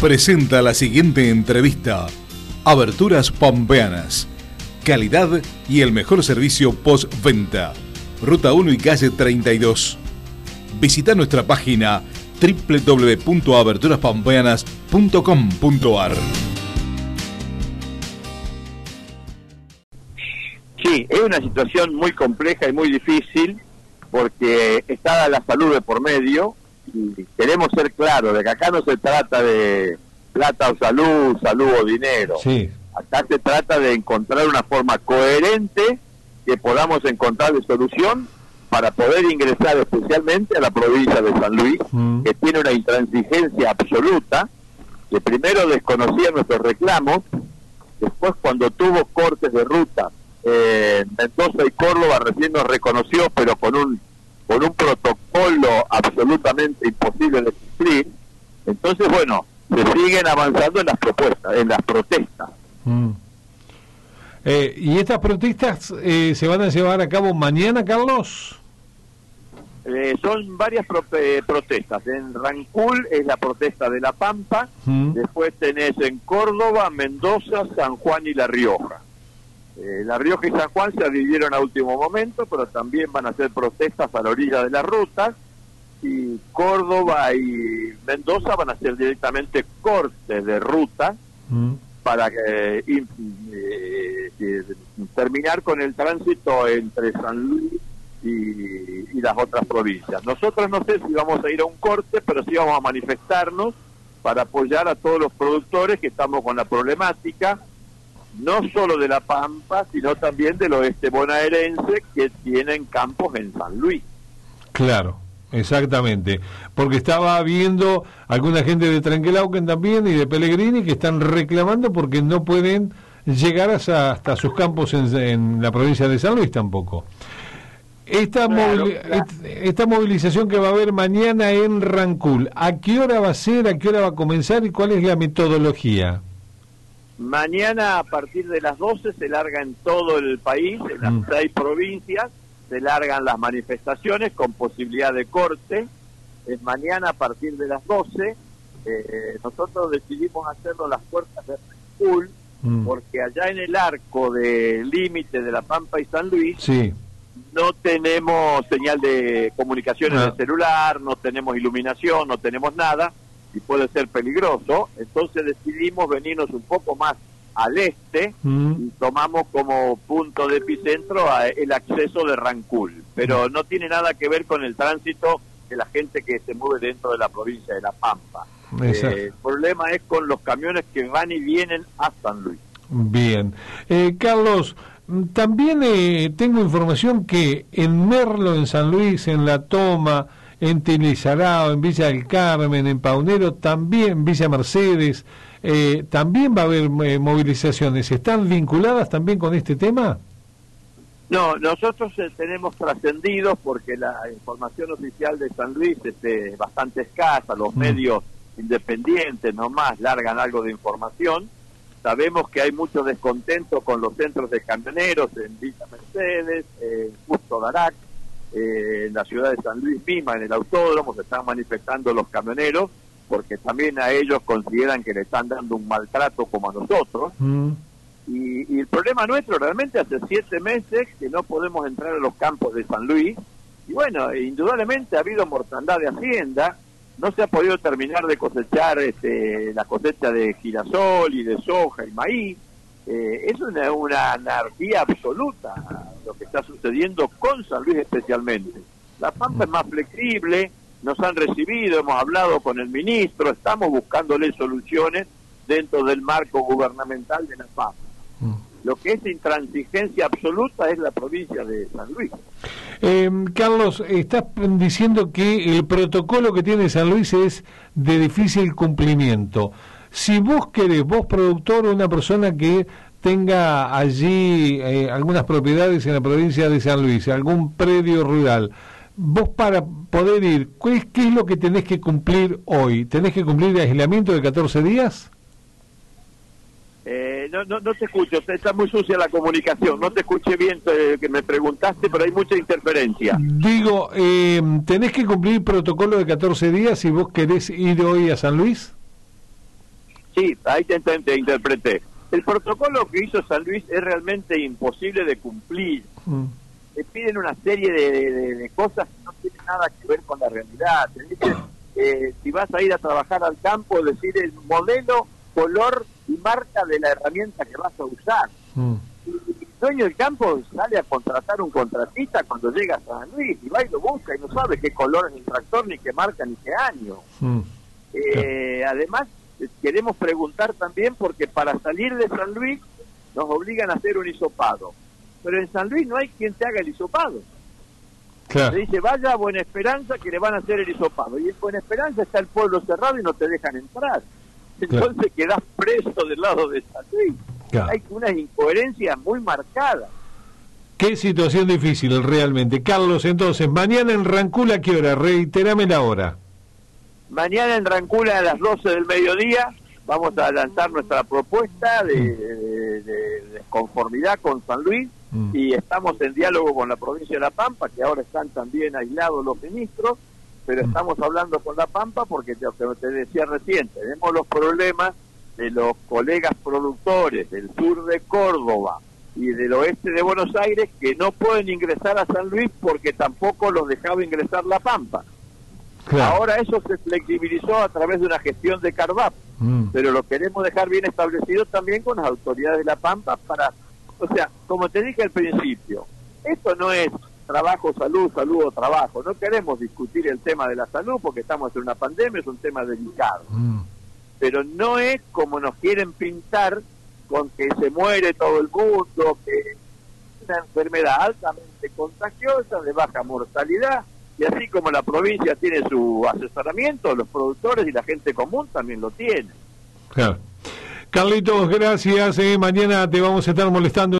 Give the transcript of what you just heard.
presenta la siguiente entrevista. Aberturas Pampeanas. Calidad y el mejor servicio postventa. Ruta 1 y calle 32. Visita nuestra página www.aberturaspampeanas.com.ar. Sí, es una situación muy compleja y muy difícil porque está la salud de por medio y queremos ser claros de que acá no se trata de plata o salud, salud o dinero. Sí. Acá se trata de encontrar una forma coherente que podamos encontrar de solución para poder ingresar especialmente a la provincia de San Luis, Mm. que tiene una intransigencia absoluta, que primero desconocía nuestros reclamos, después cuando tuvo cortes de ruta, eh, Mendoza y Córdoba recién nos reconoció, pero con un con un protocolo absolutamente imposible de cumplir. Entonces, bueno, se siguen avanzando en las propuestas, en las protestas. Mm. Eh, ¿Y estas protestas eh, se van a llevar a cabo mañana, Carlos? Eh, son varias pro- eh, protestas. En Rancul es la protesta de La Pampa, Mm. después tenés en Córdoba, Mendoza, San Juan y La Rioja. Eh, la Rioja y San Juan se adhirieron a último momento, pero también van a hacer protestas a la orilla de las rutas. Y Córdoba y Mendoza van a hacer directamente cortes de ruta Mm. para que, eh, eh, terminar con el tránsito entre San Luis y, y las otras provincias. Nosotros no sé si vamos a ir a un corte, pero sí vamos a manifestarnos para apoyar a todos los productores que estamos con la problemática, no solo de La Pampa, sino también del oeste bonaerense que tienen campos en San Luis. Claro, exactamente. Porque estaba viendo alguna gente de Tranquilauquen también y de Pellegrini que están reclamando porque no pueden llegar hasta, hasta sus campos en, en la provincia de San Luis tampoco. Esta, Claro, claro. esta movilización que va a haber mañana en Rancul, ¿a qué hora va a ser? ¿A qué hora va a comenzar? ¿Y cuál es la metodología? Mañana a partir de las 12 se larga en todo el país, en las Mm. seis provincias, se largan las manifestaciones con posibilidad de corte. Es mañana a partir de las 12. eh, nosotros decidimos hacerlo en las puertas de Rancul Mm. porque allá en el arco de límite de La Pampa y San Luis Sí, no tenemos señal de comunicaciones Ah. de celular, no tenemos iluminación, no tenemos nada y puede ser peligroso. Entonces decidimos venirnos un poco más al este Mm. y tomamos como punto de epicentro a- el acceso de Rancul. Pero no tiene nada que ver con el tránsito de la gente que se mueve dentro de la provincia de La Pampa. Eh, el problema es con los camiones que van y vienen a San Luis. Bien. Eh, Carlos, mm, también eh, tengo información que en Merlo, en San Luis, en La Toma, en Tilizarao, en Villa del Carmen, en Paunero, también Villa Mercedes, eh, también va a haber eh, movilizaciones. ¿Están vinculadas también con este tema? No, nosotros eh, tenemos trascendidos porque la información oficial de San Luis es eh, bastante escasa, los Mm. medios independientes nomás largan algo de información. Sabemos que hay mucho descontento con los centros de camioneros en Villa Mercedes, en Justo Darac, eh, en la ciudad de San Luis misma, en el autódromo, se están manifestando los camioneros porque también a ellos consideran que le están dando un maltrato como a nosotros. Mm. Y, y el problema nuestro realmente hace siete meses que no podemos entrar a los campos de San Luis. Y bueno, indudablemente ha habido mortandad de hacienda, no se ha podido terminar de cosechar este, la cosecha de girasol y de soja y maíz. Eh, es una, una anarquía absoluta lo que está sucediendo con San Luis especialmente. La Pampa es más flexible, nos han recibido, hemos hablado con el ministro, estamos buscándole soluciones dentro del marco gubernamental de La Pampa. Mm. Lo que es intransigencia absoluta es la provincia de San Luis. Eh, Carlos, estás diciendo que el protocolo que tiene San Luis es de difícil cumplimiento. Si vos querés, vos productor una persona que tenga allí eh, algunas propiedades en la provincia de San Luis, algún predio rural, vos para poder ir, ¿qué es, qué es lo que tenés que cumplir hoy? ¿Tenés que cumplir el aislamiento de 14 días? Eh, no, no, no te escucho, está muy sucia la comunicación, no te escuché bien eh, que me preguntaste, pero hay mucha interferencia. Digo, eh, ¿tenés que cumplir protocolo de 14 días si vos querés ir hoy a San Luis? Sí, ahí te, te, interpreté. El protocolo que hizo San Luis es realmente imposible de cumplir. Mm. Te piden una serie de, cosas que no tienen nada que ver con la realidad. Te dicen, eh, si vas a ir a trabajar al campo, decir el modelo, color y marca de la herramienta que vas a usar. Mm. el dueño del campo sale a contratar un contratista cuando llega a San Luis y va y lo busca y no sabe qué color es el tractor, ni qué marca, ni qué año. Mm. Eh, además, queremos preguntar también porque para salir de San Luis nos obligan a hacer un hisopado. Pero en San Luis no hay quien te haga el hisopado. Se dice, vaya a Buena Esperanza que le van a hacer el hisopado. Y en Buena Esperanza está el pueblo cerrado y no te dejan entrar. Entonces quedas preso del lado de San Luis. Hay una incoherencia muy marcada. Qué situación difícil realmente. Carlos, entonces, mañana en Rancula, ¿qué hora? Reiterame la hora. Mañana en Rancula a las 12 del mediodía vamos a lanzar nuestra propuesta de, conformidad con San Luis mm. y estamos en diálogo con la provincia de La Pampa, que ahora están también aislados los ministros, pero mm. estamos hablando con La Pampa porque, como te decía recién, tenemos los problemas de los colegas productores del sur de Córdoba y del oeste de Buenos Aires que no pueden ingresar a San Luis porque tampoco los dejaba ingresar La Pampa. Ahora eso se flexibilizó a través de una gestión de CARVAP, mm. pero lo queremos dejar bien establecido también con las autoridades de La Pampa para, o sea, como te dije al principio, esto no es trabajo, salud, salud o trabajo, no queremos discutir el tema de la salud porque estamos en una pandemia, es un tema delicado, mm. pero no es como nos quieren pintar con que se muere todo el mundo, que es una enfermedad altamente contagiosa, de baja mortalidad, y así como la provincia tiene su asesoramiento, los productores y la gente común también lo tienen. Carlitos, gracias. Eh. Mañana te vamos a estar molestando.